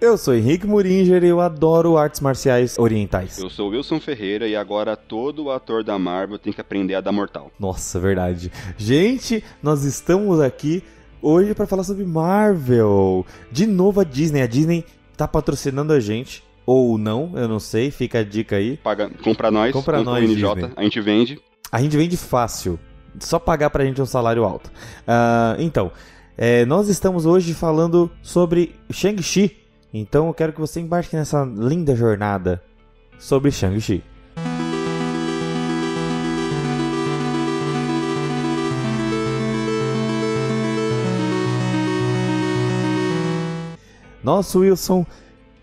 Eu sou Henrique Muringer e eu adoro artes marciais orientais. Eu sou Wilson Ferreira e agora todo ator da Marvel tem que aprender a dar mortal. Nossa, verdade. Gente, nós estamos aqui hoje para falar sobre Marvel. De novo a Disney. A Disney tá patrocinando a gente. Ou não, eu não sei, fica a dica aí. Paga, compra nós, compra, compra nós, NJ, a gente vende. A gente vende fácil. Só pagar pra gente um salário alto. Uh, então, é, nós estamos hoje falando sobre Shang-Chi, então eu quero que você embarque nessa linda jornada sobre Shang-Chi. Nossa, Wilson,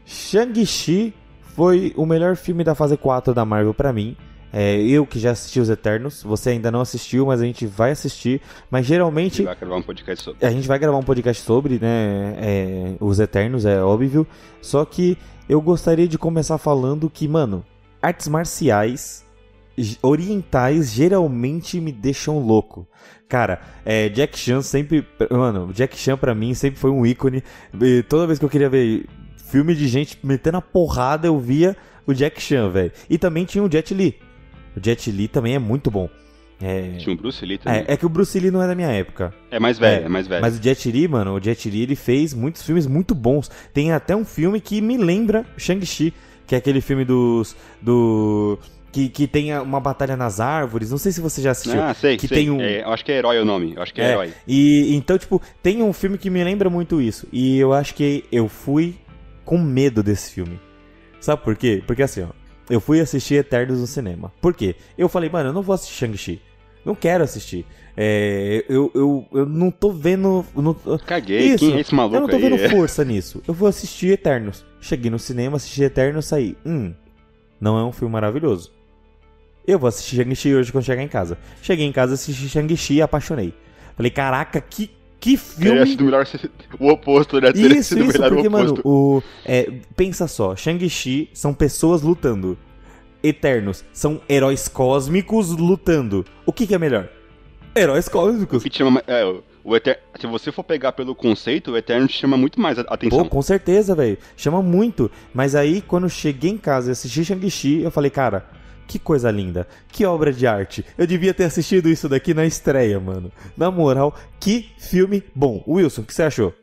Shang-Chi foi o melhor filme da fase 4 da Marvel para mim. É, eu que já assisti os Eternos, você ainda não assistiu, mas a gente vai assistir. Mas geralmente. A gente vai gravar um podcast sobre. A gente vai gravar um podcast sobre, né? É, os Eternos, é óbvio. Só que eu gostaria de começar falando que, mano, artes marciais orientais geralmente me deixam louco. Cara, é, Jack Chan sempre. Mano, Jack Chan pra mim sempre foi um ícone. E toda vez que eu queria ver filme de gente metendo a porrada, eu via o Jack Chan, velho. E também tinha o Jet Li. O Jet Li também é muito bom. É... Tinha o Bruce Lee também. É, é, que o Bruce Lee não é da minha época. É mais velho, é, é, mais velho. Mas o Jet Li, mano, o Jet Li ele fez muitos filmes muito bons. Tem até um filme que me lembra Shang-Chi, que é aquele filme dos. do. Que, que tem uma batalha nas árvores. Não sei se você já assistiu. Ah, sei. Que sei. tem um. É, eu acho que é herói o nome. Eu acho que é, é herói. E então, tipo, tem um filme que me lembra muito isso. E eu acho que eu fui com medo desse filme. Sabe por quê? Porque assim, ó eu fui assistir Eternos no cinema. Por quê? Eu falei, mano, eu não vou assistir Shang-Chi. Não quero assistir. É, eu, eu, eu não tô vendo. Não, Caguei, isso, quem é esse maluco Eu não tô aí? vendo força nisso. Eu vou assistir Eternos. Cheguei no cinema, assisti Eternos e saí. Hum, não é um filme maravilhoso. Eu vou assistir Shang-Chi hoje quando chegar em casa. Cheguei em casa, assisti Shang-Chi e apaixonei. Falei, caraca, que que filme. Teria sido melhor o oposto, né? Teria isso, isso, porque, mano, o, é, pensa só: Shang-Chi são pessoas lutando. Eternos são heróis cósmicos lutando. O que, que é melhor? Heróis cósmicos. O que chama. É, o Eter... Se você for pegar pelo conceito, o Eterno te chama muito mais atenção. Pô, com certeza, velho. Chama muito. Mas aí, quando eu cheguei em casa e assisti Shang-Chi, eu falei, cara, que coisa linda, que obra de arte. Eu devia ter assistido isso daqui na estreia, mano. Na moral, que filme bom. Wilson, o que você achou?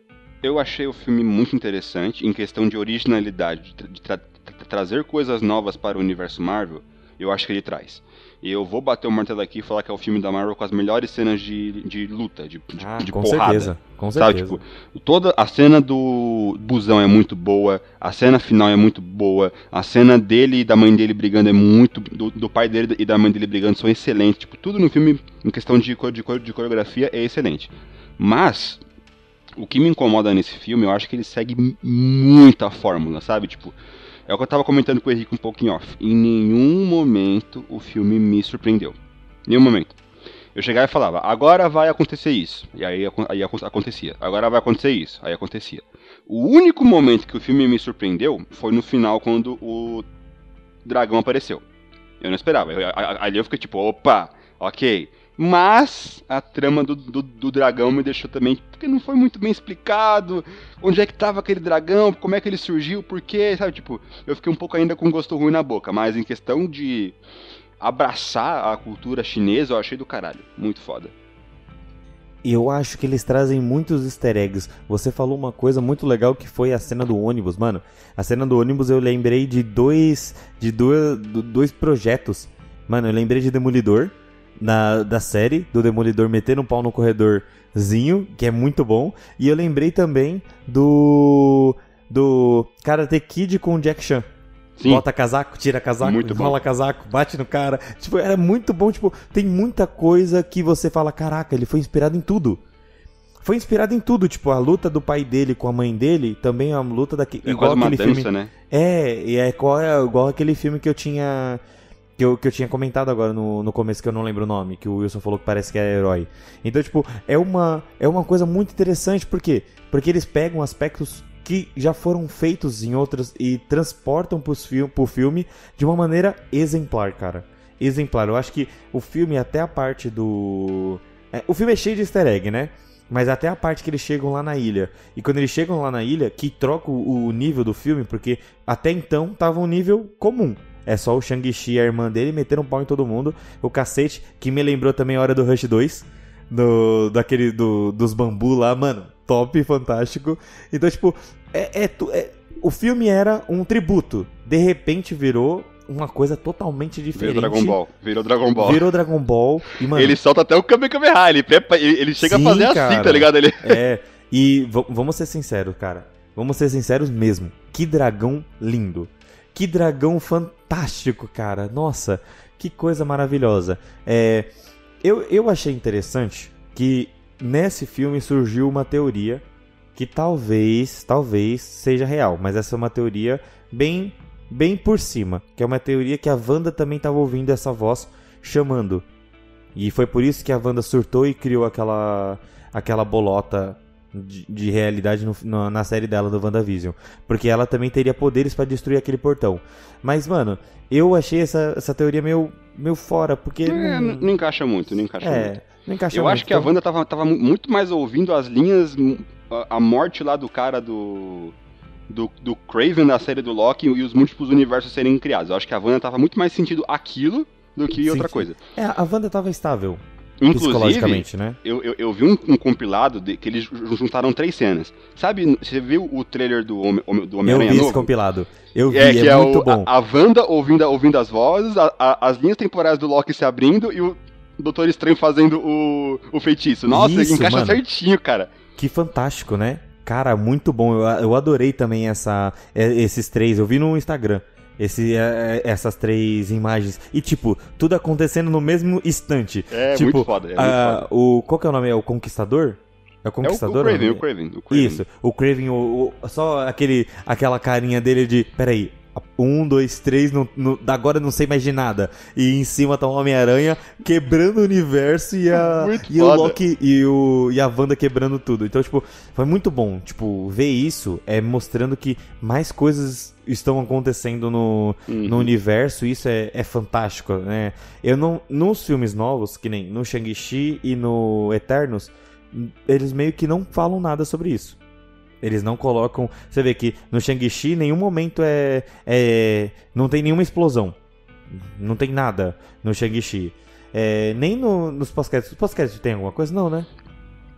Eu achei o filme muito interessante em questão de originalidade, de, tra tra trazer coisas novas para o universo Marvel. Eu acho que ele traz. Eu vou bater o martelo aqui e falar que é o filme da Marvel com as melhores cenas de, de luta, de, de, ah, de com porrada. Certeza, com certeza. Sabe, tipo, toda a cena do busão é muito boa, a cena final é muito boa, a cena dele e da mãe dele brigando é muito. Do, do pai dele e da mãe dele brigando são excelentes. Tipo, tudo no filme, em questão de, de, de coreografia, é excelente. Mas, o que me incomoda nesse filme, eu acho que ele segue muita fórmula, sabe? Tipo, é o que eu tava comentando com o Henrique um pouquinho off. Em nenhum momento o filme me surpreendeu. Nenhum momento. Eu chegava e falava, agora vai acontecer isso. E aí, aí acontecia. Agora vai acontecer isso. Aí acontecia. O único momento que o filme me surpreendeu foi no final, quando o dragão apareceu. Eu não esperava. Eu, ali eu fiquei tipo, opa, ok. Mas a trama do, do, do, dragão me deixou também. Porque não foi muito bem explicado. Onde é que tava aquele dragão? Como é que ele surgiu? Por quê? Sabe, tipo, eu fiquei um pouco ainda com gosto ruim na boca. Mas em questão de abraçar a cultura chinesa, eu achei do caralho. Muito foda. Eu acho que eles trazem muitos easter eggs. Você falou uma coisa muito legal que foi a cena do ônibus, mano. A cena do ônibus eu lembrei de dois. de dois, dois projetos. Mano, eu lembrei de Demolidor na, da série, do Demolidor metendo um pau no corredorzinho, que é muito bom. E eu lembrei também do. do Karate Kid com o Jack Chan. Sim. Bota casaco, tira casaco, muito enrola bom. casaco, bate no cara. Tipo, era muito bom. Tipo, tem muita coisa que você fala: caraca, ele foi inspirado em tudo. Foi inspirado em tudo, tipo, a luta do pai dele com a mãe dele também é uma luta daquele. É igual aquele dança, filme. Né? É, e é igual, é igual aquele filme que eu tinha que eu, que eu tinha comentado agora no, no começo, que eu não lembro o nome, que o Wilson falou que parece que é herói. Então, tipo, é uma, é uma coisa muito interessante, por quê? Porque eles pegam aspectos que já foram feitos em outras e transportam pros fi pro filme de uma maneira exemplar, cara. Exemplar. Eu acho que o filme, até a parte do. É, o filme é cheio de easter egg, né? Mas até a parte que eles chegam lá na ilha. E quando eles chegam lá na ilha, que troca o, o nível do filme, porque até então tava um nível comum. É só o Shang-Chi e a irmã dele meteram um pau em todo mundo. O cacete, que me lembrou também a hora do Rush 2. Do, daquele do, dos bambu lá, mano. Top, fantástico. Então, tipo, é, é, é, o filme era um tributo. De repente virou uma coisa totalmente diferente. Virou Dragon Ball. Virou Dragon Ball. Virou Dragon Ball. E, mano, ele solta até o Kamehameha. Ele, prepa, ele, ele chega Sim, a fazer cara. assim, tá ligado? Ele... É, e vamos ser sinceros, cara. Vamos ser sinceros mesmo. Que dragão lindo. Que dragão fantástico, cara. Nossa, que coisa maravilhosa. É, eu, eu achei interessante que nesse filme surgiu uma teoria que talvez, talvez seja real, mas essa é uma teoria bem, bem por cima, que é uma teoria que a Wanda também estava ouvindo essa voz chamando. E foi por isso que a Wanda surtou e criou aquela, aquela bolota de, de realidade no- no- na série dela do WandaVision. Porque ela também teria poderes para destruir aquele portão. Mas, mano, eu achei essa, essa teoria meio, meio fora, porque. É, não, não, encaixa muito, não encaixa muito. é, não encaixa Eu muito, acho que a então- Wanda tava, tava mu- muito mais ouvindo as linhas, a, a morte lá do cara do, do. Do Craven da série do Loki e os múltiplos universos serem criados. Eu acho que a Wanda tava muito mais sentindo aquilo do que Sim, outra sim. coisa. É, a Wanda tava estável, Inclusive, psicologicamente, né? eu, eu, eu vi um, um compilado de, que eles ju- juntaram três cenas. Sabe, você viu o trailer do, Homem- Homem- do Eu Homem-Aranha vi esse compilado. Eu vi, É, é, que é, muito o, bom. A, a Wanda ouvindo, ouvindo as vozes, a- a- as linhas temporais do Loki se abrindo e o Doutor Estranho fazendo o, o feitiço. Nossa, Isso, encaixa mano. certinho, cara. Que fantástico, né? Cara, muito bom. Eu, eu adorei também essa, é, esses três. Eu vi no Instagram. Esse, é, é, essas três imagens. E, tipo, tudo acontecendo no mesmo instante. É tipo, muito foda. É muito foda. o, qual que é o nome? É o Conquistador? É o É o, o Conquistador? Craven, o Craven, o Craven. Isso, o Craven, o, o- só aquele, aquela carinha dele de. Peraí. Um, dois, três, não, não, agora não sei mais de nada. E em cima tá o Homem-Aranha quebrando o universo e a. Muito e o. Loki e, o, e a Wanda quebrando tudo. Então, tipo, foi muito bom. Tipo, ver isso é mostrando que mais coisas estão acontecendo no, Uhum. no universo, isso é, é fantástico, né? Eu não. Nos filmes novos, que nem no Shang-Chi e no Eternos, eles meio que não falam nada sobre isso. Eles não colocam. Você vê que no Shang-Chi em nenhum momento é, é. Não tem nenhuma explosão. Não tem nada no Shang-Chi. É, nem no- nos podcasts. Os podcasts tem alguma coisa? Não, né?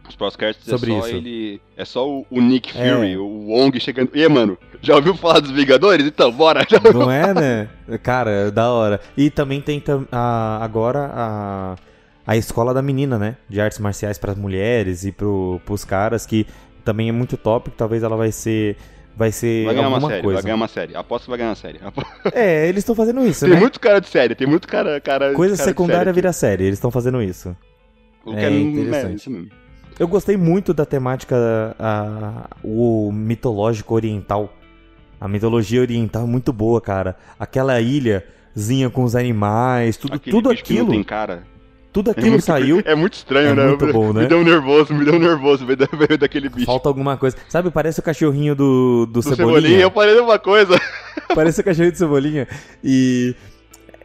Os podcasts Sobre é só isso. ele. É só o, o Nick É. Fury, o Wong chegando. E mano, já ouviu falar dos Vingadores? Então, bora! Já... Não é, né? Cara, é da hora. E também tem a, agora a, a escola da menina, né? De artes marciais para as mulheres e pro, pros caras, que também é muito top, talvez ela vai ser. Vai ser Vai ganhar uma série, coisa. vai ganhar uma série. Aposto que vai ganhar uma série. Apo- É, eles estão fazendo isso, Tem né? muito cara de série, tem muito cara. cara Coisa cara secundária série vira série, eles estão fazendo isso. O É que é, interessante. é, mesmo. Eu gostei muito da temática, a, o mitológico oriental. A mitologia oriental é muito boa, cara. Aquela ilhazinha com os animais, tudo, Aquele tudo bicho que não aquilo, tem cara. Tudo É aquilo muito, saiu. É muito estranho, É né? muito bom, né? Me deu um nervoso, me deu um nervoso ver daquele bicho. Falta alguma coisa. Sabe, parece o cachorrinho do, do, Do Cebolinha. Cebolinha, eu parei uma coisa. Parece o cachorrinho do Cebolinha. E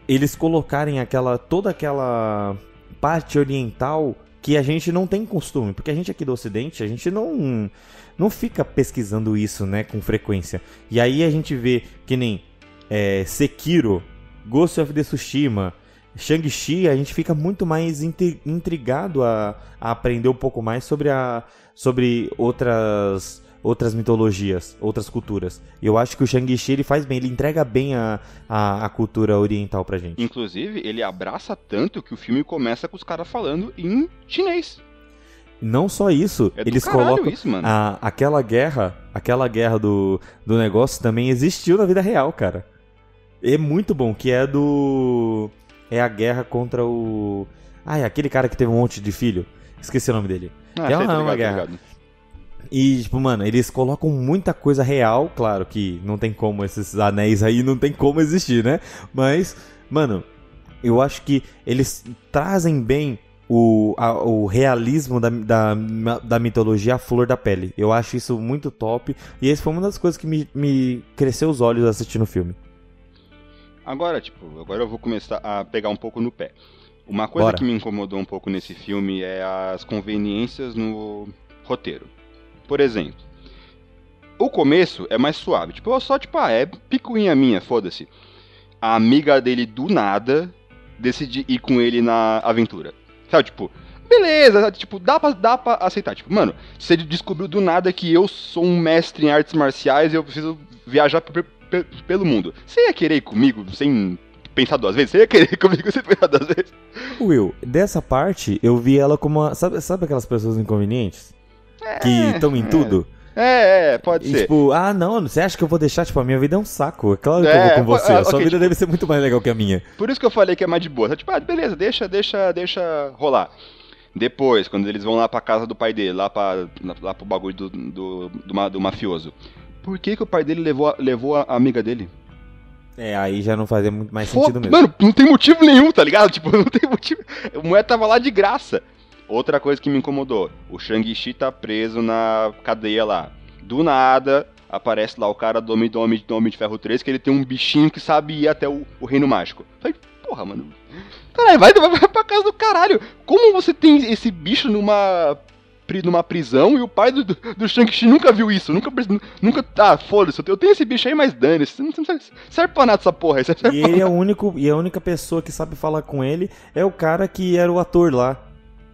eles colocarem aquela toda aquela parte oriental que a gente não tem costume, porque a gente aqui do ocidente, a gente não não fica pesquisando isso, né, com frequência. E aí a gente vê que nem é, Sekiro, Ghost of the Tsushima, Shang-Chi, a gente fica muito mais intri- intrigado a, a aprender um pouco mais sobre a sobre outras outras mitologias, outras culturas. E eu acho que o Shang-Chi ele faz bem, ele entrega bem a, a, a cultura oriental pra gente. Inclusive, ele abraça tanto que o filme começa com os caras falando em chinês. Não só isso, É eles colocam isso, a, aquela guerra, aquela guerra do, do negócio também existiu na vida real, cara. É muito bom, que é do é a guerra contra o ah, é aquele cara que teve um monte de filho. Esqueci o nome dele. Ah, é uma- ligado, guerra. E, tipo, mano, eles colocam muita coisa real. Claro que não tem como esses anéis aí, não tem como existir, né? Mas, mano, eu acho que eles trazem bem o, a- o realismo da, da, da mitologia à flor da pele. Eu acho isso muito top. E essa foi uma das coisas que me, me cresceu os olhos assistindo o filme. Agora, tipo, agora eu vou começar a pegar um pouco no pé. Uma coisa Bora. que me incomodou um pouco nesse filme é as conveniências no roteiro. Por exemplo, o começo é mais suave. Tipo, só, tipo, ah, é picuinha minha, foda-se. A amiga dele, do nada, decide ir com ele na aventura. Sabe, tipo, beleza, tipo, dá pra, dá pra aceitar. Tipo, mano, você descobriu do nada que eu sou um mestre em artes marciais e eu preciso viajar pe- pe- pelo mundo. Você ia querer ir comigo sem pensar duas vezes? Você ia querer ir comigo sem pensar duas vezes? Will, dessa parte eu vi ela como uma. Sabe, sabe aquelas pessoas inconvenientes? Que estão em é. tudo? É, é, pode E, ser. tipo, ah, não, você acha que eu vou deixar? Tipo, a minha vida é um saco. É claro que eu É, vou com você. ah, a sua ok, vida tipo- deve ser muito mais legal que a minha. Por isso que eu falei que é mais de boa. Tipo, ah, beleza, deixa, deixa, deixa rolar. Depois, quando eles vão lá pra casa do pai dele, lá, pra, lá pro bagulho do, do, do, do mafioso. Por que, que o pai dele levou, a- levou a amiga dele? É, aí já não fazia muito mais sentido mesmo. Mano, não tem motivo nenhum, tá ligado? Tipo, não tem motivo. O moeda tava lá de graça. Outra coisa que me incomodou: o Shang-Chi tá preso na cadeia lá. Do nada, aparece lá o cara do Homem, do Homem, do Homem de Ferro 3, que ele tem um bichinho que sabe ir até o, o Reino Mágico. Falei, porra, mano. Caralho, vai, vai, vai pra casa do caralho. Como você tem esse bicho numa. Numa prisão e o pai do, do, do Shang-Chi nunca viu isso, nunca. nunca ah, foda-se, eu tenho- esse bicho aí, mas dane-se. Não serve, serve pra nada essa porra aí. E ele é o único, e a única pessoa que sabe falar com ele é o cara que era o ator lá.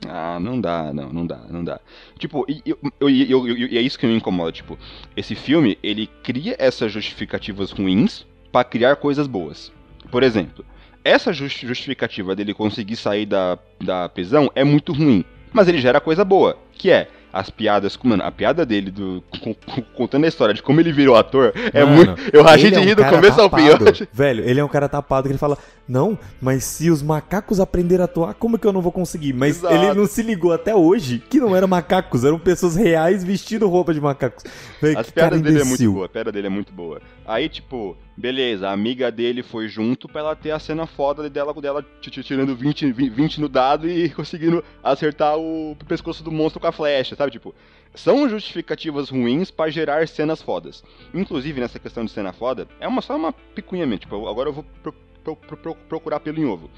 Ah, não dá, não, não dá, não dá. Tipo, e, eu- eu- eu- e é isso que me incomoda, tipo, esse filme, ele cria essas justificativas ruins pra criar coisas boas. Por exemplo, essa jus- justificativa dele conseguir sair da, da prisão é muito ruim, mas ele gera coisa boa, que é as piadas, mano, a piada dele do com- com- contando a história de como ele virou ator é Mano, muito, eu rachei de é um rir do começo ao fim. tapado. Velho, ele é um cara tapado que ele fala: Não, mas se os macacos aprenderem a atuar, como que eu não vou conseguir? Mas Exato. ele não se ligou até hoje que não eram macacos, eram pessoas reais vestindo roupa de macacos. Velho, As piadas dele é muito boa, a piada dele é muito boa. Aí, tipo, beleza, a amiga dele foi junto pra ela ter a cena foda dela, dela tirando 20, 20 no dado e conseguindo acertar o pescoço do monstro com a flecha, sabe? Tipo, são justificativas ruins pra gerar cenas fodas. Inclusive, nessa questão de cena foda, é uma, só uma picuinha mesmo. Tipo, agora eu vou pro- pro- pro- procurar pelo em ovo.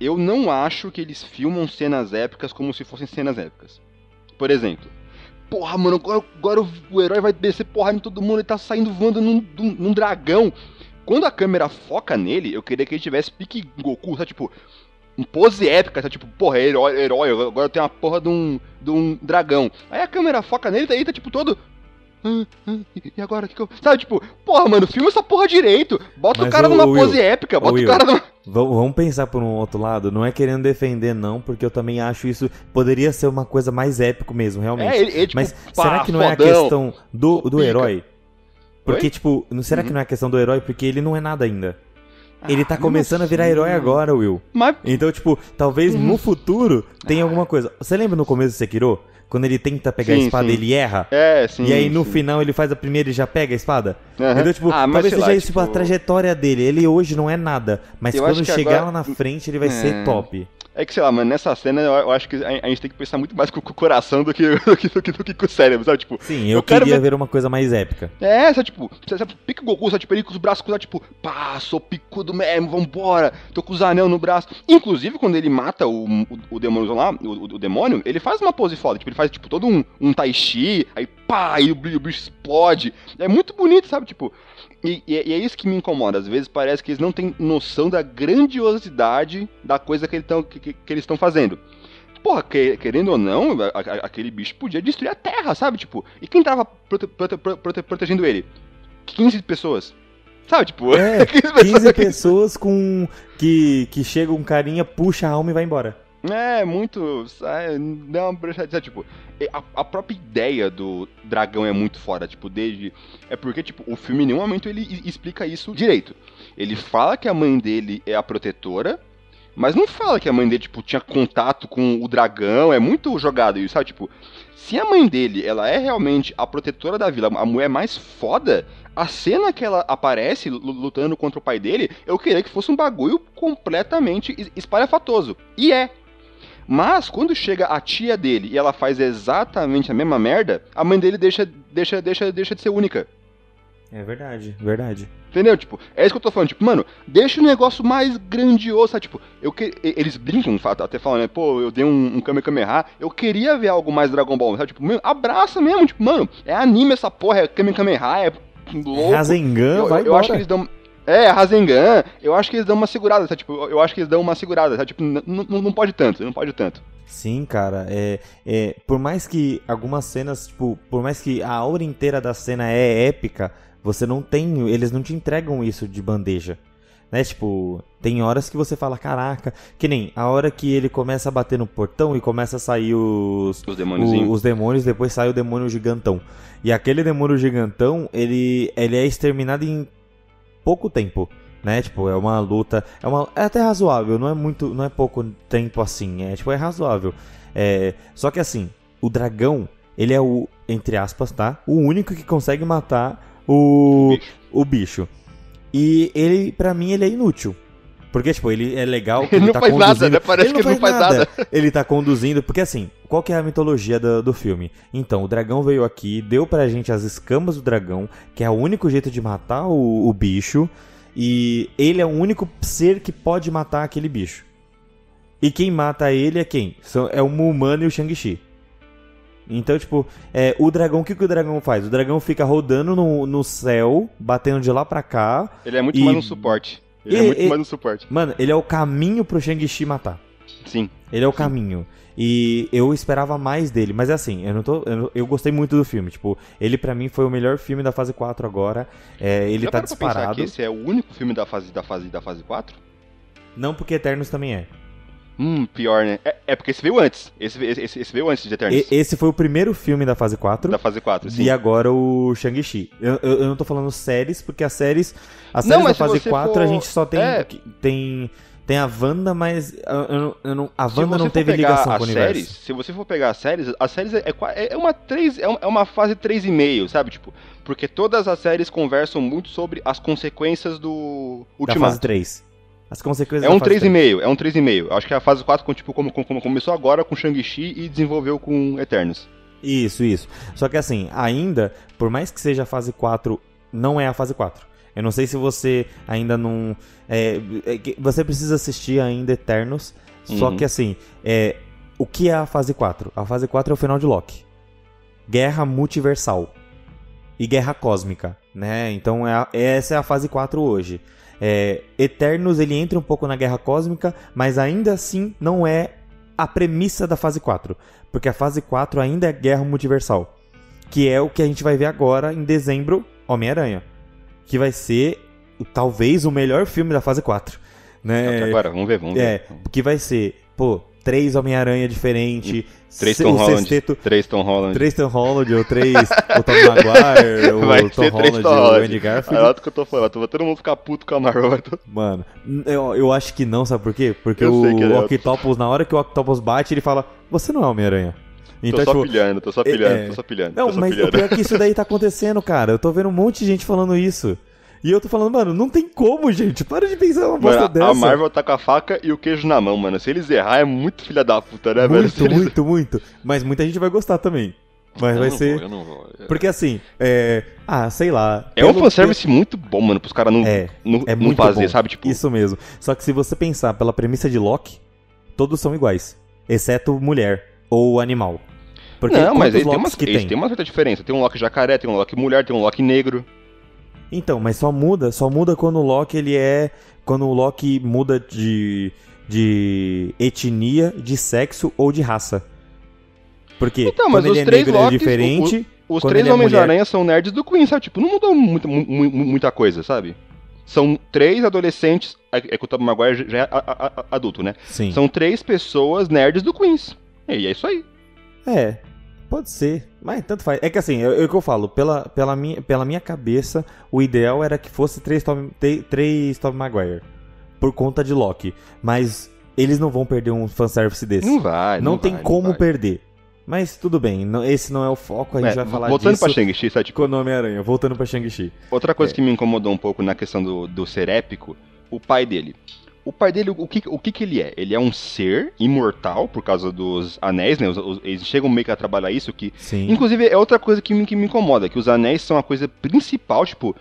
Eu não acho que eles filmam cenas épicas como se fossem cenas épicas. Por exemplo, porra, mano, agora, agora o, herói vai descer porrada em todo mundo e tá saindo voando num, num- dragão. Quando a câmera foca nele, eu queria que ele tivesse pique Goku, sabe? Tipo, um pose épica, sabe? Tipo, porra, herói, herói, agora tenho uma porra de um, de um dragão. Aí a câmera foca nele, daí tá tipo todo. "Ah, ah, e agora? Que que eu... Sabe, tipo, porra, mano, filma essa porra direito. Bota o Mas, cara ô, numa Will, pose épica, bota Will, o cara numa. Vamos pensar por um outro lado, não é querendo defender, não, porque eu também acho isso poderia ser uma coisa mais épico mesmo, realmente. É, ele, ele, tipo, Mas pá, será que não é a questão do, do pica. herói? Porque, Oi? tipo, não- será Uhum. que não é a questão do herói? Porque ele não é nada ainda. Ele tá Ah, começando a virar herói agora, Will. Mas Então, tipo, talvez Uhum. no futuro tenha alguma coisa. Você lembra no começo do Sekiro? Quando ele tenta pegar Sim, a espada sim. ele erra? É, sim. e aí no sim. final ele faz a primeira e já pega a espada? Aham. Então, tipo, Ah, talvez seja lá, isso tipo, a tipo, trajetória dele. Ele hoje não é nada. Mas Eu quando chegar agora- lá na frente, ele vai É. ser top. É que, sei lá, mano, nessa cena eu, acho que a, gente tem que pensar muito mais com, o coração do que, do, que, do, que, do que com o cérebro, sabe? Tipo, Sim, eu, Eu queria ver- ver uma coisa mais épica. é, sabe, tipo, você pica o Goku, sabe, tipo, ele com os braços cruzados, tipo, pá, sou picudo mesmo, vambora, tô com os anel no braço. Inclusive, quando ele mata o, o, o demônio lá, o, o- o demônio, ele faz uma pose foda, tipo, ele faz, tipo, todo um, um tai chi, aí pá, e o, o bicho explode. É muito bonito, sabe, tipo... E, e é- e é isso que me incomoda. Às vezes parece que eles não têm noção da grandiosidade da coisa que, ele tão- que- que- que eles estão fazendo. Porra, que- querendo ou não, a- a- aquele bicho podia destruir a Terra, sabe? Tipo, e quem tava prote- prote- prote- protegendo ele? 15 pessoas. Sabe, tipo, É, 15 15 pessoas com. que, que chega um carinha, puxa a alma e vai embora. É, muito. É, dá uma brochadinha, tipo. A, a própria ideia do dragão é muito fora, tipo, desde. É porque, tipo, o filme em nenhum momento ele explica isso direito. Ele fala que a mãe dele é a protetora, mas não fala que a mãe dele, tipo, tinha contato com o dragão. É muito jogado isso, sabe? Tipo, se a mãe dele, ela é realmente a protetora da vila, a mulher mais foda, a cena que ela aparece lu- lutando contra o pai dele, eu queria que fosse um bagulho completamente es- espalhafatoso. E é. Mas quando chega a tia dele e ela faz exatamente a mesma merda, a mãe dele deixa, deixa, deixa, deixa de ser única. É verdade, verdade. Entendeu? Tipo, é isso que eu tô falando. Tipo, mano, deixa o negócio mais grandioso, sabe? Tipo, eu que... eles brincam, até falando, né? Pô, eu dei um, um Kamehameha, eu queria ver algo mais Dragon Ball, sabe? Tipo, meu, abraça mesmo. Tipo, mano, é anime essa porra, é Kamehameha, é louco. Rasengan, eu, vai eu, eu acho que eles dão... É, Rasengan, eu acho que eles dão uma segurada, sabe? Tipo, eu acho que eles dão uma segurada, sabe? Tipo, não pode tanto, não pode tanto. Sim, cara, é, é, por mais que algumas cenas, tipo, por mais que a aura inteira da cena é épica, você não tem, eles não te entregam isso de bandeja. Né? Tipo, tem horas que você fala, caraca, que nem a hora que ele começa a bater no portão e começa a sair os os, o, os demônios, depois sai o demônio gigantão. E aquele demônio gigantão, ele ele é exterminado em pouco tempo, né? Tipo, é uma luta, é uma é até razoável, não é muito, não é pouco tempo assim, é tipo é razoável. É, só que assim, o dragão, ele é o entre aspas, tá? O único que consegue matar o, o bicho. E ele, para mim, ele é inútil. Porque, tipo, ele é legal. ele, ele não tá faz conduzindo... nada, né? Parece ele que ele não faz nada. nada. Ele tá conduzindo. Porque, assim, qual que é a mitologia do, do filme? Então, o dragão veio aqui, deu pra gente as escamas do dragão, que é o único jeito de matar o, o bicho. E ele é o único ser que pode matar aquele bicho. E quem mata ele é quem? É o Mumano e o Shang-Chi. Então, tipo, é, o dragão, o que, que o dragão faz? O dragão fica rodando no, no céu, batendo de lá pra cá. Ele é muito e... mais um suporte. Ele e, é muito e... mais um suporte. Mano, ele é o caminho pro Shang-Chi matar. Sim. Ele é o Sim. caminho. E eu esperava mais dele, mas é assim, eu não tô. Eu, eu gostei muito do filme. Tipo, ele para mim foi o melhor filme da fase 4 agora. É, ele Já tá disparado. que esse é o único filme da fase da fase da fase 4? Não, porque Eternos também é. Hum, pior, né? É, é, porque esse veio antes. Esse, esse, esse veio antes de Eternos. E, esse foi o primeiro filme da fase 4. Da fase 4, sim. E agora o Shang-Chi. Eu, eu, eu, não tô falando séries, porque as séries. As séries não, da fase 4 for... a gente só tem. É... tem tem a Wanda, mas eu, eu não, a Wanda não teve ligação com o universo. Séries, se você for pegar as séries, as séries é, é, é uma 3, é, é uma fase 3,5, sabe? Tipo, porque todas as séries conversam muito sobre as consequências do Ultimato. Da fase 3. As consequências é um 3,5, é um 3,5. Acho que a fase 4 tipo, como, como começou agora com Shang-Chi e desenvolveu com Eternos. Isso, isso. Só que assim, ainda, por mais que seja a fase 4, não é a fase 4. Eu não sei se você ainda não. É, é, você precisa assistir ainda Eternos. Uhum. Só que assim, é, o que é a fase 4? A fase 4 é o final de Loki. Guerra multiversal. E guerra cósmica, né? Então é a, essa é a fase 4 hoje. É, Eternos ele entra um pouco na guerra cósmica, mas ainda assim não é a premissa da fase 4. Porque a fase 4 ainda é guerra multiversal. Que é o que a gente vai ver agora em dezembro, Homem-Aranha. Que vai ser talvez o melhor filme da fase 4. Né? Agora, vamos ver, vamos é, ver. Que vai ser, pô, três Homem-Aranha diferentes. Três Tom Holland. Sexteto, três Tom Holland. Três Tom Holland, ou três o Tom Maguire, ou Vai Tom ser Holland, três Tom Holland. o Andy Garfield. É o que eu tô falando, vai todo mundo ficar puto com a Marvel. Mano, eu, eu acho que não, sabe por quê? Porque Eu que o é. Octopus, na hora que o Octopus bate, ele fala, você não é Homem-Aranha. Então, tô só tipo, pilhando, tô só pilhando, é- tô só pilhando. Não, só mas pilhando. o pior é que isso daí tá acontecendo, cara. Eu tô vendo um monte de gente falando isso. E eu tô falando, mano, não tem como, gente. Para de pensar uma bosta Mano, dessa. a Marvel tá com a faca e o queijo na mão, mano. Se eles errar, é muito filha da puta, né, velho? Se Muito, eles- muito, muito. Mas muita gente vai gostar também. Mas Eu vai não ser. vou, eu não vou. Porque assim, é. Ah, sei lá. É um Pelo- fanservice muito bom, mano, pros caras não, É, não, É não muito fazer, bom. sabe? Tipo, Isso mesmo. Só que se você pensar pela premissa de Loki, todos são iguais. Exceto mulher ou animal. Porque não, mas têm, Locks umas, que eles tem? têm uma certa diferença. Tem um Loki jacaré, tem um Loki mulher, tem um Loki negro. Então, mas só muda, só muda quando o Loki ele é. Quando o Loki muda de. de etnia, de sexo ou de raça. Porque Então, mas quando os ele é três negro, ele é diferente. Os Quando três ele é Homens-Aranha são nerds do Queen, sabe? Tipo, não mudou muita, mu- mu- muita coisa, sabe? São três adolescentes. É é que o Tobey Maguire já é a- a- a- adulto, né? Sim. São três pessoas nerds do Queens. E é isso aí. É, pode ser. Mas tanto faz. É que assim, é é o que eu falo, pela, pela, minha, pela minha cabeça, o ideal era que fosse três Tom, três Tom Maguire. Por conta de Loki. Mas eles não vão perder um fanservice desse. Não vai. não Não, tem vai, como vai. perder. Mas tudo bem, não- esse não é o foco, a gente É, vai falar voltando disso pra Shang-Chi, sabe? Tipo, com o Homem-Aranha. Voltando pra Shang-Chi. outra coisa É. que me incomodou um pouco na questão do, do ser épico, o pai dele. O pai dele, o que, o que que ele é? Ele é um ser imortal por causa dos anéis, né? Os- os- eles chegam meio que a trabalhar isso, que Sim. Inclusive, é outra coisa que me, que me incomoda, que os anéis são a coisa principal, tipo,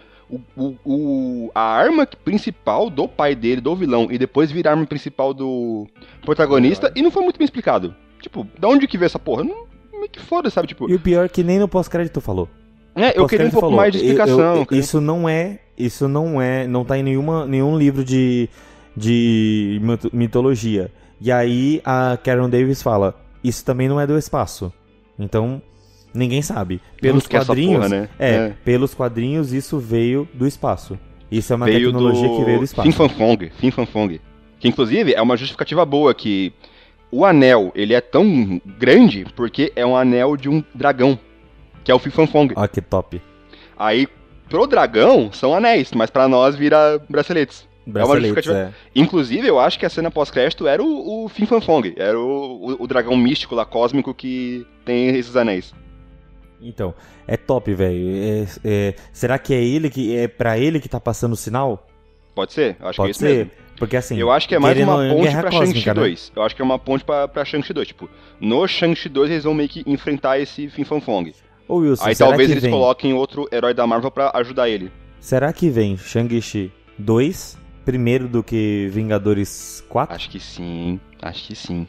o, o, a arma principal do pai dele, do vilão, e depois vira a arma principal do protagonista, e não foi muito bem explicado. Tipo, da onde que veio essa porra? Não, meio que foda, sabe? Tipo, E o pior é que nem no pós-crédito falou. é, eu queria um pouco falou, mais de explicação. eu- eu isso não é. Isso não é. Não tá em nenhuma, nenhum livro de, de mito- mitologia. E aí a Karen Davis fala: Isso também não é do espaço. Então, ninguém sabe. Pelos quadrinhos. porra, né? é, É. pelos quadrinhos, isso veio do espaço. Isso é uma veio tecnologia do que veio do espaço. Fin Fan Fong, Fin Fan Fong. Que inclusive é uma justificativa boa que o anel, ele é tão grande porque é um anel de um dragão, que é o Fin Fan Fong. Ó, que top. Aí, pro dragão, são anéis, mas pra nós vira braceletes. Braceletes, justificativa- é. Inclusive, eu acho que a cena pós-crédito era o, o Fin Fan Fong. Era o, o, o dragão místico lá, cósmico, que tem esses anéis. Então, é top, velho. É- é- será que é ele que. É pra ele que tá passando o sinal? Pode ser? Acho que é Pode isso ser. mesmo. Porque assim. Eu acho que é mais uma ponte guerra pra Shang-Chi né? 2. Eu acho que é uma ponte pra, pra Shang-Chi 2. Tipo, no Shang-Chi 2 eles vão meio que enfrentar esse Fin Fan Fong. Ô, Wilson, Aí talvez eles vem? coloquem outro herói da Marvel pra ajudar ele. Será que vem Shang-Chi 2 primeiro do que Vingadores 4? Acho que sim, acho que sim.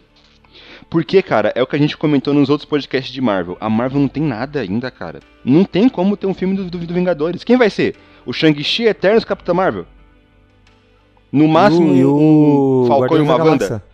Porque, cara, é o que a gente comentou nos outros podcasts de Marvel. A Marvel não tem nada ainda, cara. Não tem como ter um filme do, do, do Vingadores. Quem vai ser? O Shang-Chi Eternos Capitão Marvel? No máximo, e o um Falcão e uma da Wanda? Galáxia.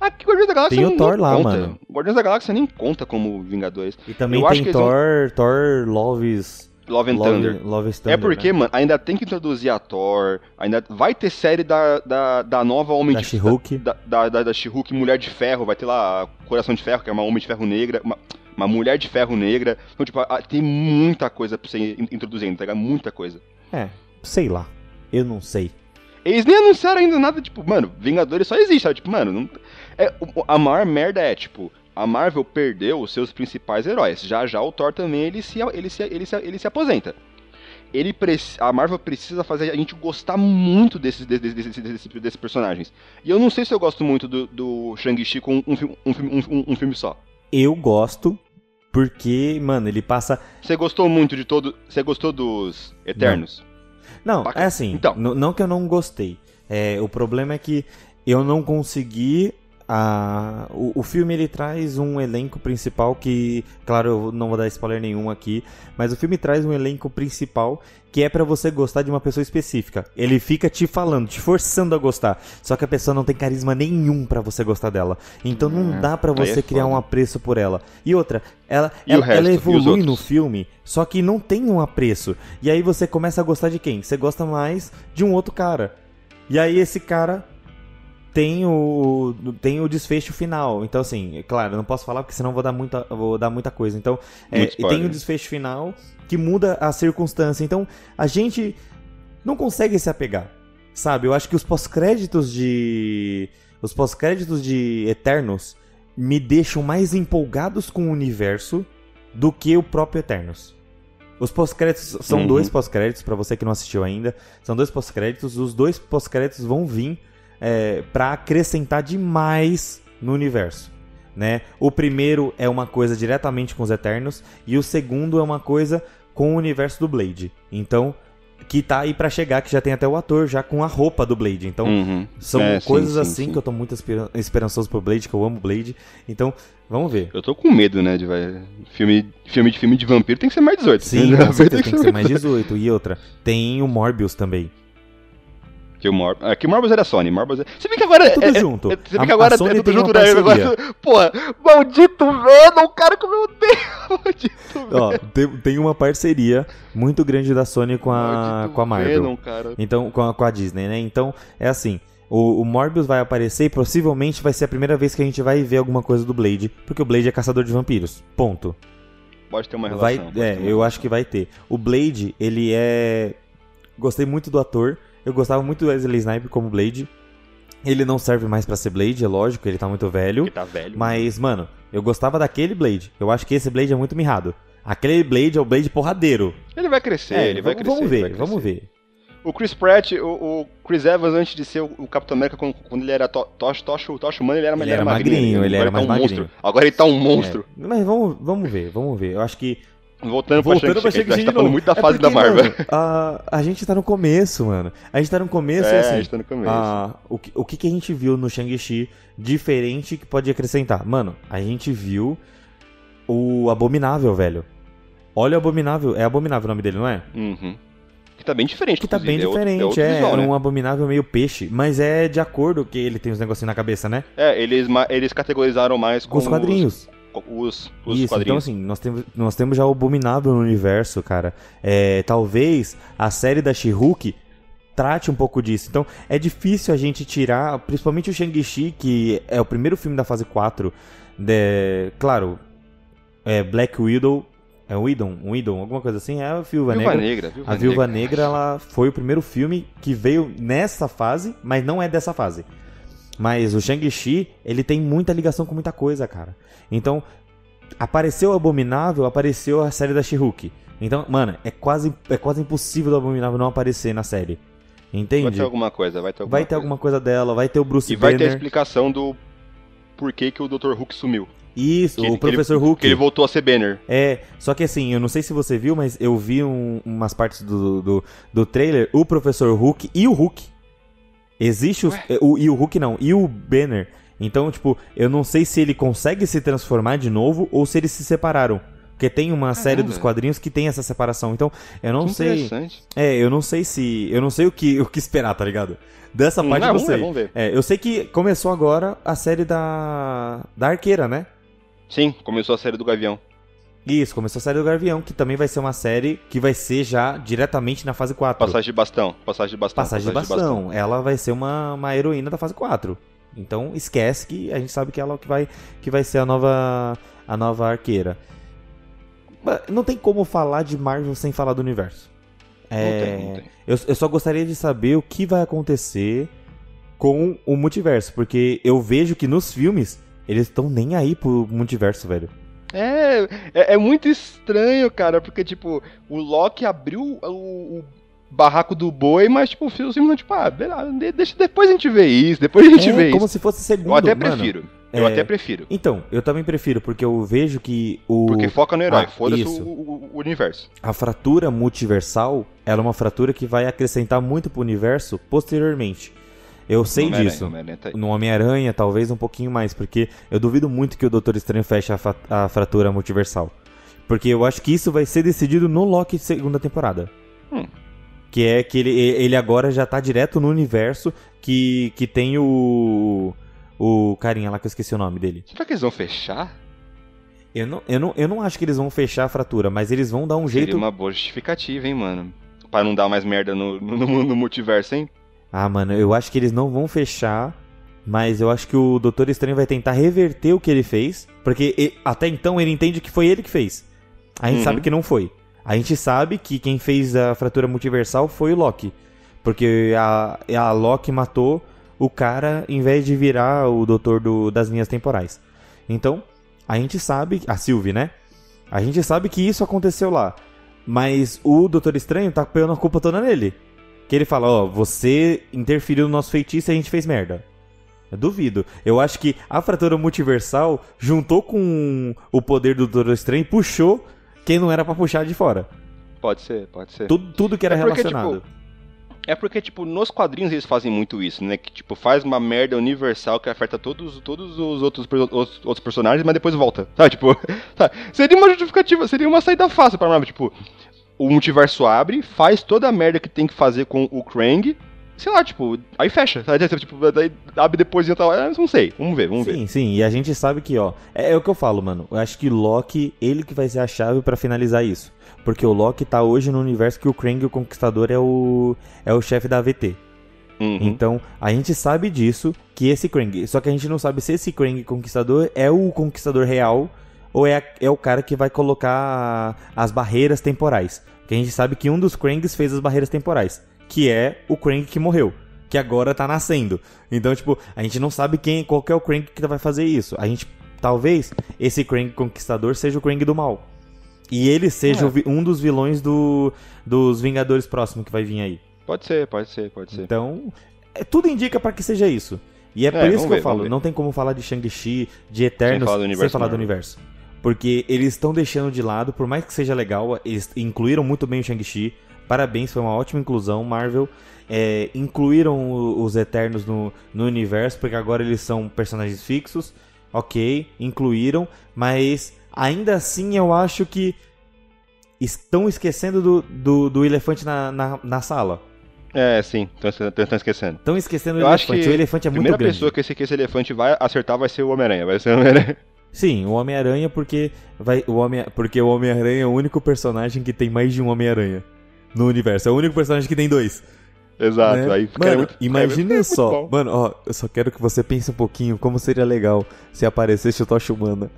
Ah, que Guardiões da Galáxia Tem o Thor lá, conta. mano. Guardiões da Galáxia nem conta como Vingadores. E também Eu tem eles vão- Thor, Thor Loves, Love and Love, Thunder. Loves Thunder. É porque, né? mano, ainda tem que introduzir a Thor, ainda vai ter série da, da, da nova Homem Da de She-Hulk. Da, da, da, da She-Hulk Mulher de Ferro, vai ter lá Coração de Ferro, que é uma Homem de Ferro negra, uma, uma Mulher de Ferro negra. Então, tipo, tem muita coisa pra você in- introduzir ainda, tá ligado? Muita coisa. É, sei lá. Eu não sei. Eles nem anunciaram ainda nada, tipo, mano, Vingadores só existe, sabe? Tipo, mano, não, é, a maior merda é, tipo, a Marvel perdeu os seus principais heróis. Já já o Thor também, ele se, ele se, ele se, ele se aposenta. Ele a Marvel precisa fazer a gente gostar muito desses, desses, desses, desses, desses personagens. E eu não sei se eu gosto muito do, do Shang-Chi com um, filme- um, um, um filme só. Eu gosto porque, mano, ele passa. Você gostou muito de todo. Você gostou dos Eternos? Não, Baca- é assim. Então. Não que eu não gostei. É, o problema é que eu não consegui. A... O, o filme ele traz um elenco principal que, claro, eu não vou dar spoiler nenhum aqui, mas o filme traz um elenco principal que é pra você gostar de uma pessoa específica. Ele fica te falando, te forçando a gostar, só que a pessoa não tem carisma nenhum pra você gostar dela. Então não É, dá pra aí é você criar foda. um apreço por ela. E outra, ela, ela, resto? ela evolui no filme, só que não tem um apreço. E aí você começa a gostar de quem? Você gosta mais de um outro cara. E aí esse cara tem o tem o desfecho final. Então assim, é claro, eu não posso falar porque senão vou dar muita vou dar muita coisa. Então, é, e tem o desfecho final que muda a circunstância. Então, a gente não consegue se apegar. Sabe? Eu acho que os pós-créditos de os pós-créditos de Eternos me deixam mais empolgados com o universo do que o próprio Eternos. Os pós-créditos são Uhum. dois pós-créditos pra você que não assistiu ainda. São dois pós-créditos. Os dois pós-créditos vão vir é, para acrescentar demais no universo. Né? O primeiro é uma coisa diretamente com os Eternos e o segundo é uma coisa com o universo do Blade. Então, que tá aí pra chegar, que já tem até o ator já com a roupa do Blade. Então, Uhum. são É, coisas sim, assim sim. que eu tô muito esperan- esperançoso pro Blade, que eu amo Blade. Então, vamos ver. Eu tô com medo, né, de vai... filme, filme de filme de vampiro tem que ser mais 18. Sim, né? com certeza tem que ser mais 18. E outra, tem o Morbius também. Que o é, que o Morbius era Sony. Morbius é... Você vê que agora... É tudo é- junto. é- Você vê A- que agora a Sony é tudo junto, uma né? Agora, porra, maldito Venom, cara, como eu odeio maldito Venom. Ó, tem, tem uma parceria muito grande da Sony com a, Maldito com a Marvel. Venom, cara. Então, com a, com a Disney, né? Então, é assim. O, o Morbius vai aparecer e possivelmente vai ser a primeira vez que a gente vai ver alguma coisa do Blade. Porque o Blade é caçador de vampiros. Ponto. Pode ter uma relação. Vai, é, uma eu acho que vai ter. O Blade, ele é. Gostei muito do ator. Eu gostava muito do Wesley Snipe como Blade. Ele não serve mais pra ser Blade, é lógico, ele tá muito velho. Porque tá velho. Mas, mano, eu gostava daquele Blade. Eu acho que esse Blade é muito mirrado. Aquele Blade é o Blade porradeiro. Ele vai crescer, É, ele vai vamos, crescer. vamos ele ver, vai crescer. vamos ver. o Chris Pratt, o, o, Chris Evans, antes de ser o, o Capitão América, quando ele era Tosh, Tosh, Tosh Humano, ele era, ele ele era magrinho. magrinho ele era ele tá um magrinho. monstro. Agora ele tá um monstro. É, mas vamos, vamos ver, vamos ver. Eu acho que Voltando, Voltando pra Shang-Chi, gente tá novo. muito da É fase porque, da Marvel. mano, a, a gente tá no começo, mano. A gente tá no começo É, assim. a gente tá no começo. a- o, que, o que que a gente viu no Shang-Chi diferente que pode acrescentar? Mano, a gente viu o Abominável, velho. Olha o Abominável. É Abominável o nome dele, não é? Uhum. Que tá bem diferente, Que tá bem diferente. É, outro, É, é, outro visual, né? um Abominável meio peixe. Mas é de acordo que ele tem os negocinhos na cabeça, né? É, eles, eles categorizaram mais com Com os quadrinhos. Os, os, Isso, então quadrinhos. assim, nós temos, nós temos já o Abominável no universo, cara. É, talvez a série da She-Hulk trate um pouco disso. Então, é difícil a gente tirar, principalmente o Shang-Chi, que é o primeiro filme da fase 4. De, claro, é Black Widow, é Widow, Widow, alguma coisa assim, é a Viúva, Viúva Negra. Negra. Viúva A Viúva Negra. Negra, ela foi o primeiro filme que veio nessa fase, mas não é dessa fase. Mas o Shang-Chi, ele tem muita ligação com muita coisa, cara. Então, apareceu o Abominável, apareceu a série da She-Hulk. Então, mano, é quase, é quase impossível do Abominável não aparecer na série. Vai Entende? ter alguma coisa, vai ter alguma Vai ter coisa. alguma coisa dela, vai ter o Bruce E vai ter a Banner. explicação do porquê que o Dr. Hulk sumiu. Isso, que o ele- Professor Hulk. Que ele voltou a ser Banner. É, só que assim, eu não sei se você viu, mas eu vi um- umas partes do, do, do trailer, o Professor Hulk e o Hulk. Existe os, é, o, e o Hulk não, e o Banner. Então, tipo, eu não sei se ele consegue se transformar de novo ou se eles se separaram. Porque tem uma série dos quadrinhos que tem essa separação. Então, eu não Que sei. interessante. É, eu não sei se. Eu não sei o que, o que esperar, tá ligado? Dessa Hum, parte eu não vamos ver, sei. vamos ver. É, eu sei que começou agora a série da. Da Arqueira, né? Sim, começou a série do Gavião. Isso, começou a série do Gavião, que também vai ser uma série que vai ser já diretamente na fase 4. Passagem de bastão. Passagem de bastão. Passagem de bastão. Ela vai ser uma, uma heroína da fase 4. Então esquece que a gente sabe que ela é o que vai, que vai ser a nova, a nova arqueira. Não tem como falar de Marvel sem falar do universo. Não É, tem, não tem. Eu, eu só gostaria de saber o que vai acontecer com o multiverso, porque eu vejo que nos filmes eles estão nem aí pro multiverso, velho. É, é, é muito estranho, cara, porque, tipo, o Loki abriu o, o barraco do boi, mas, tipo, o filme, não, tipo, ah, deixa, depois a gente vê isso, depois a gente É vê como isso. se fosse segundo. Eu até mano. prefiro. Eu é- até prefiro. Então, eu também prefiro, porque eu vejo que o, Porque foca no herói, Ah, foda-se o, o- o universo. a fratura multiversal ela é uma fratura que vai acrescentar muito pro universo posteriormente. Eu sei Homem-Aranha, disso. Homem-Aranha tá. No Homem-Aranha, talvez um pouquinho mais, porque eu duvido muito que o Doutor Estranho feche a, a fratura multiversal. Porque eu acho que isso vai ser decidido no Loki segunda temporada. Hum. Que é que ele, ele agora já tá direto no universo que, que tem o. O carinha lá que eu esqueci o nome dele. Será que eles vão fechar? Eu não, eu, não, eu não acho que eles vão fechar a fratura, mas eles vão dar um Seria jeito. uma boa justificativa, hein, mano. Pra não dar mais merda no, no, no multiverso, hein? Ah, mano, eu acho que eles não vão fechar, mas eu acho que o Doutor Estranho vai tentar reverter o que ele fez, porque e- até então ele entende que foi ele que fez. A gente Uhum. sabe que não foi. A gente sabe que quem fez a fratura multiversal foi o Loki, porque a, a Loki matou o cara em vez de virar o Doutor do- das linhas temporais. Então, a gente sabe, a Sylvie, né? A gente sabe que isso aconteceu lá. Mas o Doutor Estranho tá pegando a culpa toda nele. Que ele fala, ó, você interferiu no nosso feitiço e a gente fez merda. Eu duvido. Eu acho que a fratura multiversal juntou com o poder do Doutor Estranho e puxou quem não era pra puxar de fora. Pode ser, pode ser. Tudo, tudo que era É porque, relacionado. É porque, tipo, nos quadrinhos eles fazem muito isso, né? Que, tipo, faz uma merda universal que afeta todos, todos os outros, os outros personagens, mas depois volta. Sabe, tipo... tá. Seria uma justificativa, seria uma saída fácil pra Marvel, tipo... O multiverso abre, faz toda a merda que tem que fazer com o Krang, sei lá, tipo, aí fecha, sabe? Tipo, daí abre depois e tal, não sei, vamos ver, vamos ver. Sim, sim, e a gente sabe que, ó, é, é o que eu falo, mano. Eu acho que Loki, ele que vai ser a chave pra finalizar isso. Porque o Loki tá hoje no universo que o Krang, o Conquistador, é o é o chefe da AVT. Uhum. Então, a gente sabe disso, que esse Krang, só que a gente não sabe se esse Krang Conquistador é o Conquistador real ou é, a- é o cara que vai colocar as barreiras temporais. Porque a gente sabe que um dos Krangs fez as barreiras temporais, que é o Krang que morreu, que agora tá nascendo. Então, tipo, a gente não sabe quem, qual que é o Krang que vai fazer isso. A gente, talvez, esse Krang Conquistador seja o Krang do mal. E ele seja É. um dos vilões do, dos Vingadores próximos que vai vir aí. Pode ser, pode ser, pode ser. Então, é, tudo indica pra que seja isso. E é, por É, isso vamos que eu ver, falo, não tem como falar de Shang-Chi, de Eternos, falar do universo sem falar do universo. Porque eles estão deixando de lado, por mais que seja legal, eles incluíram muito bem o Shang-Chi. Parabéns, foi uma ótima inclusão, Marvel. É, incluíram o- os Eternos no, no universo, porque agora eles são personagens fixos. Ok, incluíram, mas ainda assim eu acho que estão esquecendo do, do, do elefante na, na, na sala. É, sim, estão esquecendo. Estão esquecendo o Eu acho elefante. que o elefante é a muito primeira grande. pessoa que esse, que esse elefante vai acertar vai ser o Homem-Aranha. Vai ser o Homem-Aranha. Sim, o Homem-Aranha porque vai o Homem porque o Homem-Aranha é o único personagem que tem mais de um Homem-Aranha no universo. É o único personagem que tem dois. Exato. né? Aí fica Mano, muito, imagina é muito só. bom. Mano, ó, eu só quero que você pense um pouquinho como seria legal se aparecesse o Tocha Humana.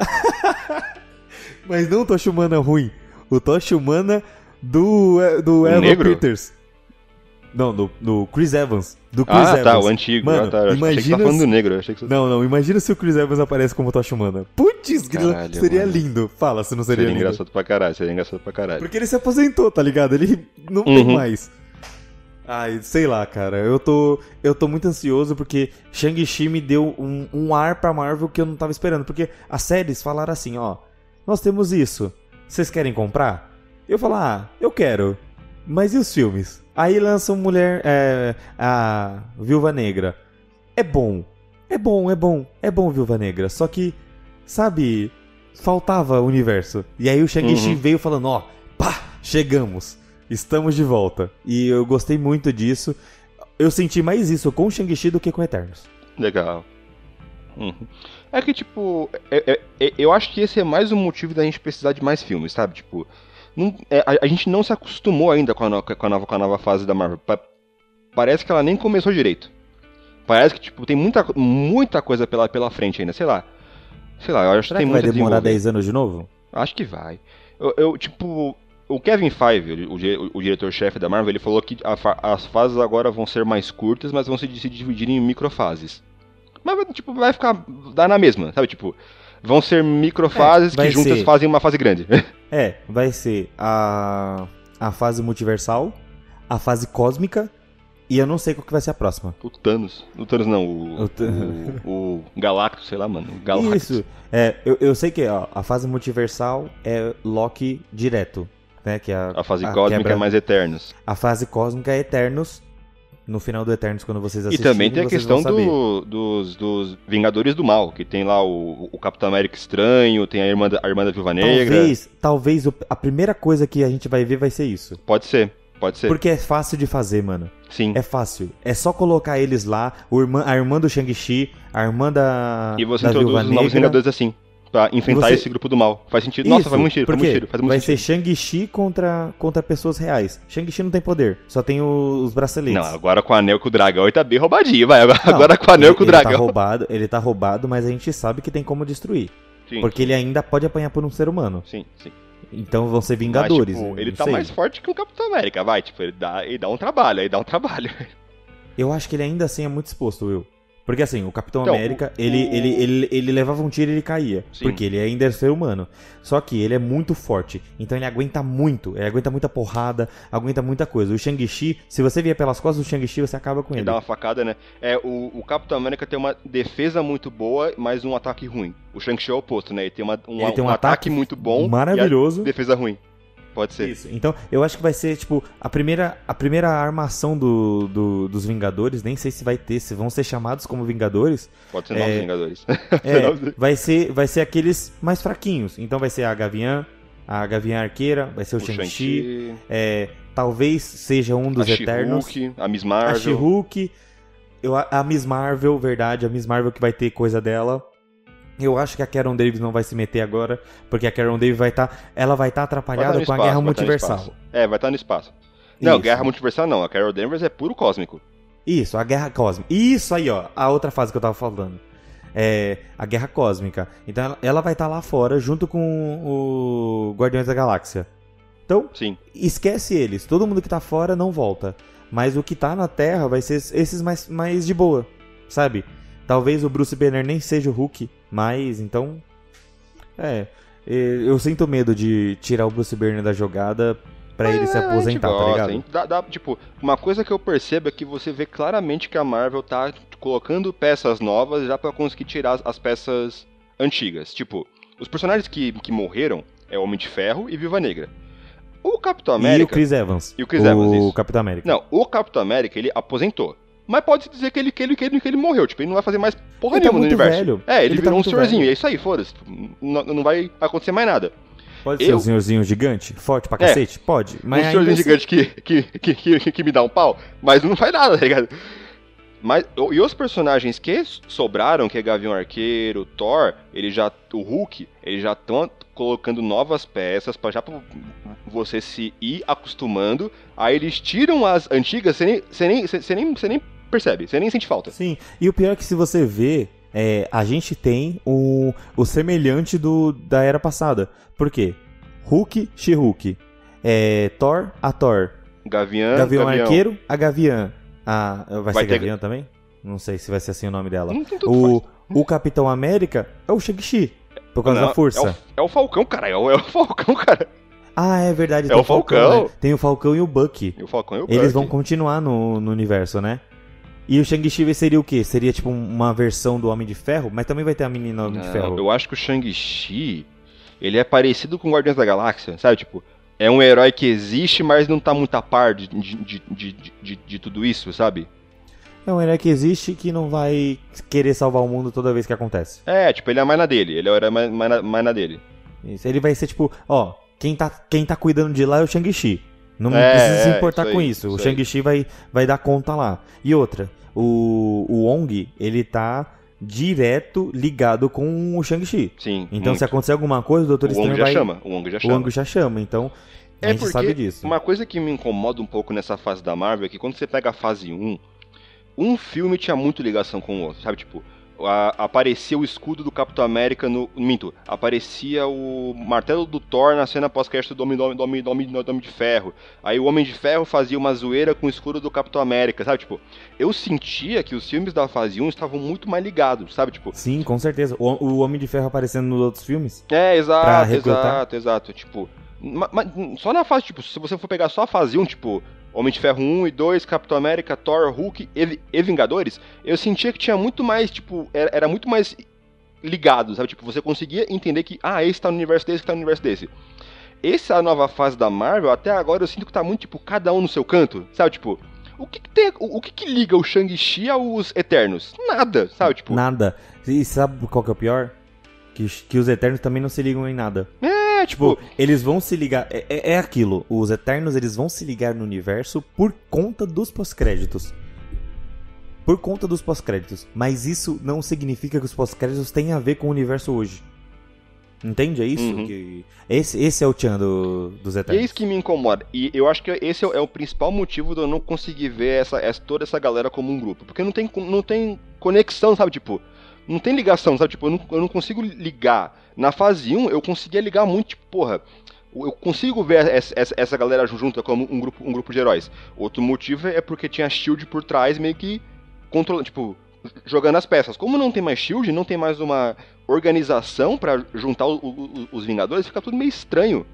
Mas não o Tocha Humana ruim. O Tocha Humana do, é, do Evan? Peters. Não, do, Chris Evans. Do Chris Ah, Evans. tá, o antigo. Mano, ah, tá. Eu Achei que você imagina tá falando se- do negro. Achei que você... Não, não, imagina se o Chris Evans aparece como Tocha Humana. Putz, grila, seria mano. lindo. Fala se não seria, Seria lindo. engraçado pra caralho, seria engraçado pra caralho. Porque ele se aposentou, tá ligado? Ele não tem Uhum. mais. Ai, sei lá, cara. Eu tô, eu tô muito ansioso porque Shang-Chi me deu um, um ar pra Marvel que eu não tava esperando. Porque as séries falaram assim, ó. Nós temos isso. Vocês querem comprar? Eu falo, ah, eu quero. Mas e os filmes? Aí lançam Mulher. É, a Viúva Negra. É bom. É bom, é bom. É bom Viúva Negra. Só que, sabe, faltava universo. E aí o Shang-Chi Uhum. veio falando, ó, pá, chegamos. Estamos de volta. E eu gostei muito disso. Eu senti mais isso com o Shang-Chi do que com Eternos. Legal. Uhum. É que, tipo, é- é- é- eu acho que esse é mais um motivo da gente precisar de mais filmes, sabe? Tipo, não- é, a, a gente não se acostumou ainda com a, no- com a nova, com a nova fase da Marvel. Pa- parece que ela nem começou direito. Parece que, tipo, tem muita, muita coisa pela, pela frente ainda, sei lá. Sei lá, eu acho Será que tem que vai demorar desenvolver. 10 anos de novo? Acho que vai. Eu, eu, tipo, o Kevin Feige, o, di- o diretor-chefe da Marvel, ele falou que a as fases agora vão ser mais curtas, mas vão se, se dividir em microfases. Mas, vai, tipo, vai ficar. dá na mesma, sabe? Tipo, vão ser microfases É, que juntas ser- fazem uma fase grande. É, vai ser a, a fase multiversal, a fase cósmica, e eu não sei qual que vai ser a próxima. o Thanos. O Thanos não, o. O O, o Galactus, sei lá, mano. O Galactus. Isso. É, eu, eu sei que ó, a fase multiversal é Loki direto. Né, que é a, A fase a cósmica quebra- é mais Eternos. A fase cósmica é Eternos. No final do Eternos, quando vocês E assistirem, também tem a questão do- dos, dos Vingadores do Mal, que tem lá o, o Capitão América Estranho, tem a Irmã da, a irmã da Viúva Negra. Talvez, talvez a primeira coisa que a gente vai ver vai ser isso. Pode ser, pode ser. Porque é fácil de fazer, mano. Sim. É fácil. É só colocar eles lá, o irmã, a irmã do Shang-Chi, a irmã da, E você da introduz Viúva os novos Negra. Vingadores assim, pra enfrentar você- esse grupo do mal. Faz sentido. Nossa, Isso, faz muito sentido, faz muito sentido, faz muito vai sentido. ser Shang-Chi contra, contra pessoas reais. Shang-Chi não tem poder, só tem os braceletes. Não, agora com o anel com o dragão ele tá bem roubadinho, vai. Agora, Não, com o anel ele, com o ele tá dragão. roubado, ele tá roubado, mas a gente sabe que tem como destruir. Sim, Porque ele ainda pode apanhar por um ser humano. sim, sim. Então vão ser Vingadores. Mas, tipo, ele tá sei. mais forte que o Capitão América, vai. Tipo, ele dá, ele dá um trabalho, aí dá um trabalho. Eu acho que ele ainda assim é muito exposto, Will. Porque assim, o Capitão Então, América, o- ele, o- ele, ele, ele levava um tiro e ele caía. Sim. Porque ele ainda é ser humano. Só que ele é muito forte. Então ele aguenta muito. Ele aguenta muita porrada, aguenta muita coisa. O Shang-Chi, se você vier pelas costas do Shang-Chi, você acaba com Ele ele. dá uma facada, né? É, o, o Capitão América tem uma defesa muito boa, mas um ataque ruim. O Shang-Chi é o oposto, né? Ele tem, uma, um, Ele tem um um ataque, ataque muito bom maravilhoso. defesa ruim. Pode ser. Isso. Então, eu acho que vai ser, tipo, a primeira, a primeira armação do, do- dos Vingadores. Nem sei se vai ter, se vão ser chamados como Vingadores. Pode ser É, novos Vingadores. É, vai ser, vai ser aqueles mais fraquinhos. Então vai ser a Gavião, a Gavião Arqueira, vai ser o, o Shang-Chi. É, talvez seja um a dos Eternos. She-Hulk, a Miss A Marvel. She-Hulk. Eu- A Miss Marvel, verdade. A Miss Marvel que vai ter coisa dela. Eu acho que a Karen Davis não vai se meter agora, porque a Karen Davis vai estar, ela vai estar Vai tá atrapalhada no com a espaço, Guerra vai tá Multiversal. espaço. É, vai estar no espaço. Não, Isso. Guerra Multiversal não. A Carol Danvers é puro cósmico. Isso, a Guerra Cósmica. Isso aí, ó, a outra fase que eu tava falando. É a Guerra Cósmica. Então ela, ela vai estar lá fora junto com o Guardiões da Galáxia. Então, Sim. esquece eles. Todo mundo que tá fora não volta. Mas o que tá na Terra vai ser esses mais, mais de boa, sabe? Talvez o Bruce Banner nem seja o Hulk, mas então. É. Eu sinto medo de tirar o Bruce Banner da jogada pra ele se É, gente aposentar, tá gosta, a ligado? gente dá- dá- tipo, uma coisa que eu percebo é que você vê claramente que a Marvel tá colocando peças novas já pra conseguir tirar as, as peças antigas. Tipo, os personagens que, que morreram é o Homem de Ferro e Viúva Negra. O Capitão E o América. Chris Evans. E o Chris Evans, O isso. Capitão América. Não, o Capitão América ele aposentou. Mas pode-se dizer que ele, que, ele, que, ele, que ele morreu, tipo, ele não vai fazer mais porra Ele tá nenhuma no muito universo. velho. É, ele, Ele tá virou um muito senhorzinho, velho. e é isso aí, foda-se. Não, não vai acontecer mais nada. Pode ser eu- um senhorzinho gigante, forte pra É. cacete? Pode. Mas um senhorzinho assim- gigante que, que, que, que, que me dá um pau, mas não faz nada, tá ligado? Mas, e os personagens que sobraram, que é Gavião Arqueiro, Thor, ele já, o Hulk, eles já estão colocando novas peças para já pra você se ir acostumando. Aí eles tiram as antigas, você nem, você nem, você nem, você nem percebe, você nem sente falta. Sim, e o pior é que se você vê, é, a gente tem o, o semelhante do, da era passada. Por quê? Hulk, She-Hulk. É, Thor, a Thor. Gavião, Gavião, Gavião. Arqueiro, a Gaviã. A, vai, Vai ser ter- Gavião também? Não sei se vai ser assim o nome dela. Não, não O, faz. o Capitão América é o Shang-Chi. Por causa Não, da força. É o, é o Falcão, cara, é o, é o Falcão, cara. Ah, é verdade. É tem o Falcão. né? Tem o Falcão e o Bucky. E o Falcão é o Eles Bucky. vão continuar no, no universo, né? E o Shang-Chi seria o quê? Seria tipo uma versão do Homem de Ferro? Mas também vai ter a menina Homem de Não, Ferro. Eu acho que o Shang-Chi, ele é parecido com o Guardiões da Galáxia, sabe? Tipo, é um herói que existe, mas não tá muito a par de, de, de, de, de, de tudo isso, sabe? É um herói que existe que não vai querer salvar o mundo toda vez que acontece. É, tipo, ele é mais na dele, ele é o herói mais, mais, mais na dele. Isso. Ele vai ser tipo, ó, quem tá, quem tá cuidando de lá é o Shang-Chi. Não É, precisa se é, importar isso com aí, isso. O isso aí. Shang-Chi vai, vai dar conta lá. E outra, o, o Wong, ele tá direto ligado com o Shang-Chi. Sim. Então muito. se acontecer alguma coisa, o Doutor o Wong Estranho já vai... chama, o Wong já O chama. Wong já chama, então a É gente porque sabe disso. Uma coisa que me incomoda um pouco nessa fase da Marvel é que quando você pega a fase 1, um filme tinha muito ligação com o outro, sabe? Tipo, a- aparecia o escudo do Capitão América no. Minto, aparecia o martelo do Thor na cena pós-crédito do Homem, do, Homem, do, do, de Ferro. Aí o Homem de Ferro fazia uma zoeira com o escudo do Capitão América, sabe? Tipo, eu sentia que os filmes da fase 1 estavam muito mais ligados, sabe? Tipo, Sim, com certeza. O, o Homem de Ferro aparecendo nos outros filmes. é, exato, exato, exato. Tipo, ma- ma- só na fase, tipo, se você for pegar só a fase 1, tipo, Homem de Ferro 1 e 2, Capitão América, Thor, Hulk e, e Vingadores, eu sentia que tinha muito mais, tipo, era, era muito mais ligado, sabe? Tipo, você conseguia entender que, ah, esse tá no universo desse, esse tá no universo desse. Essa nova fase da Marvel, até agora eu sinto que tá muito, tipo, cada um no seu canto, sabe? Tipo, o que, que tem, o, o que, que liga o Shang-Chi aos Eternos? Nada, sabe? Tipo, Nada. E sabe qual que é o pior? Que, que os Eternos também não se ligam em nada. é, tipo, Tipo, eles vão se ligar. É, é- é aquilo. Os Eternos eles vão se ligar no universo por conta dos pós-créditos. Por conta dos pós-créditos. Mas isso não significa que os pós-créditos tenham a ver com o universo hoje. Entende? É isso? Uhum. Que... Esse, esse é o Tchan do, dos E é Eternos. isso que me incomoda. E eu acho que esse é o- é o principal motivo de eu não conseguir ver essa, essa- toda essa galera como um grupo. Porque não tem, não tem conexão, sabe? Tipo, não tem ligação, sabe? Tipo, eu não, eu não consigo ligar. Na fase 1, eu conseguia ligar muito, tipo, porra. Eu consigo ver essa, essa- essa galera junta como um grupo, um grupo de heróis. Outro motivo é porque tinha Shield por trás, meio que controlando, tipo, jogando as peças. Como não tem mais Shield, não tem mais uma organização pra juntar o- o- os Vingadores, fica tudo meio estranho.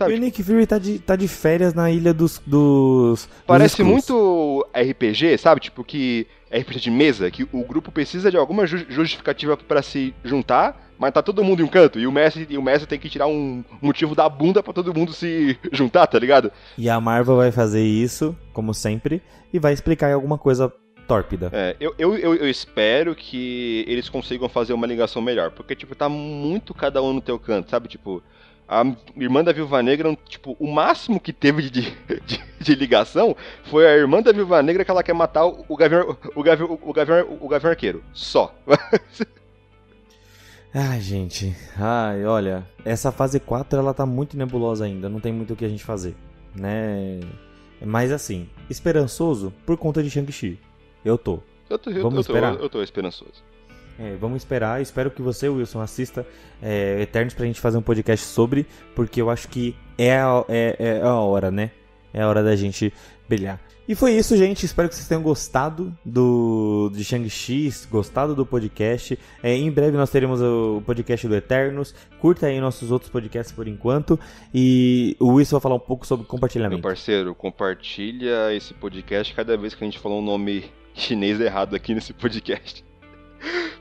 E Sabe? o Nick Fury tá de, tá de férias na ilha dos. dos Parece dos muito RPG, sabe? Tipo que RPG de mesa, que o grupo precisa de alguma ju- justificativa pra se juntar, mas tá todo mundo em um canto e o mestre e o mestre tem que tirar um motivo da bunda pra todo mundo se juntar, tá ligado? E a Marvel vai fazer isso, como sempre, e vai explicar em alguma coisa tórpida. É, eu, eu, eu, eu espero que eles consigam fazer uma ligação melhor, porque tipo tá muito cada um no teu canto, sabe? Tipo a irmã da Viúva Negra, tipo, o máximo que teve de, de, de ligação foi a irmã da Viúva Negra que ela quer matar o, o Gavião, o, Gavião, o, Gavião, o Gavião Arqueiro. Só. Ai, gente. Ai, olha, essa fase 4 ela tá muito nebulosa ainda, não tem muito o que a gente fazer, né? Mas assim, esperançoso por conta de Shang-Chi. Eu tô. Eu tô, eu, Vamos eu tô, esperar? eu tô esperançoso. É, vamos esperar. Espero que você, Wilson, assista é, Eternos pra gente fazer um podcast sobre, porque eu acho que é a, é, é a hora, né? É a hora da gente brilhar. E foi isso, gente. Espero que vocês tenham gostado do de Shang-Chi, gostado do podcast. É, em breve nós teremos o podcast do Eternos. Curta aí nossos outros podcasts por enquanto. E o Wilson vai falar um pouco sobre compartilhamento. Meu parceiro, compartilha esse podcast cada vez que a gente falou um nome chinês errado aqui nesse podcast.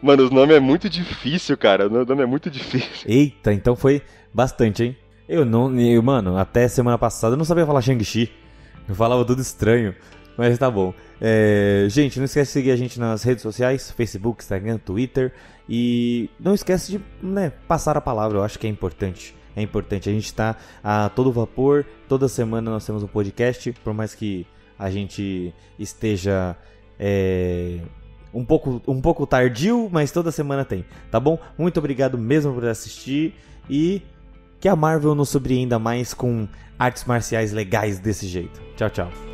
Mano, os nomes é muito difícil, cara. O nome é muito difícil. Eita, então foi bastante, hein? Eu não. Eu, mano, até semana passada eu não sabia falar Shang-Chi. Eu falava tudo estranho. Mas tá bom. É, gente, não esquece de seguir a gente nas redes sociais: Facebook, Instagram, Twitter. E não esquece de né, passar a palavra, eu acho que é importante. É importante. A gente está a todo vapor. Toda semana nós temos um podcast. Por mais que a gente esteja. É, um pouco, um pouco tardio, mas toda semana tem, tá bom? Muito obrigado mesmo por assistir e que a Marvel nos surpreenda mais com artes marciais legais desse jeito. Tchau, tchau.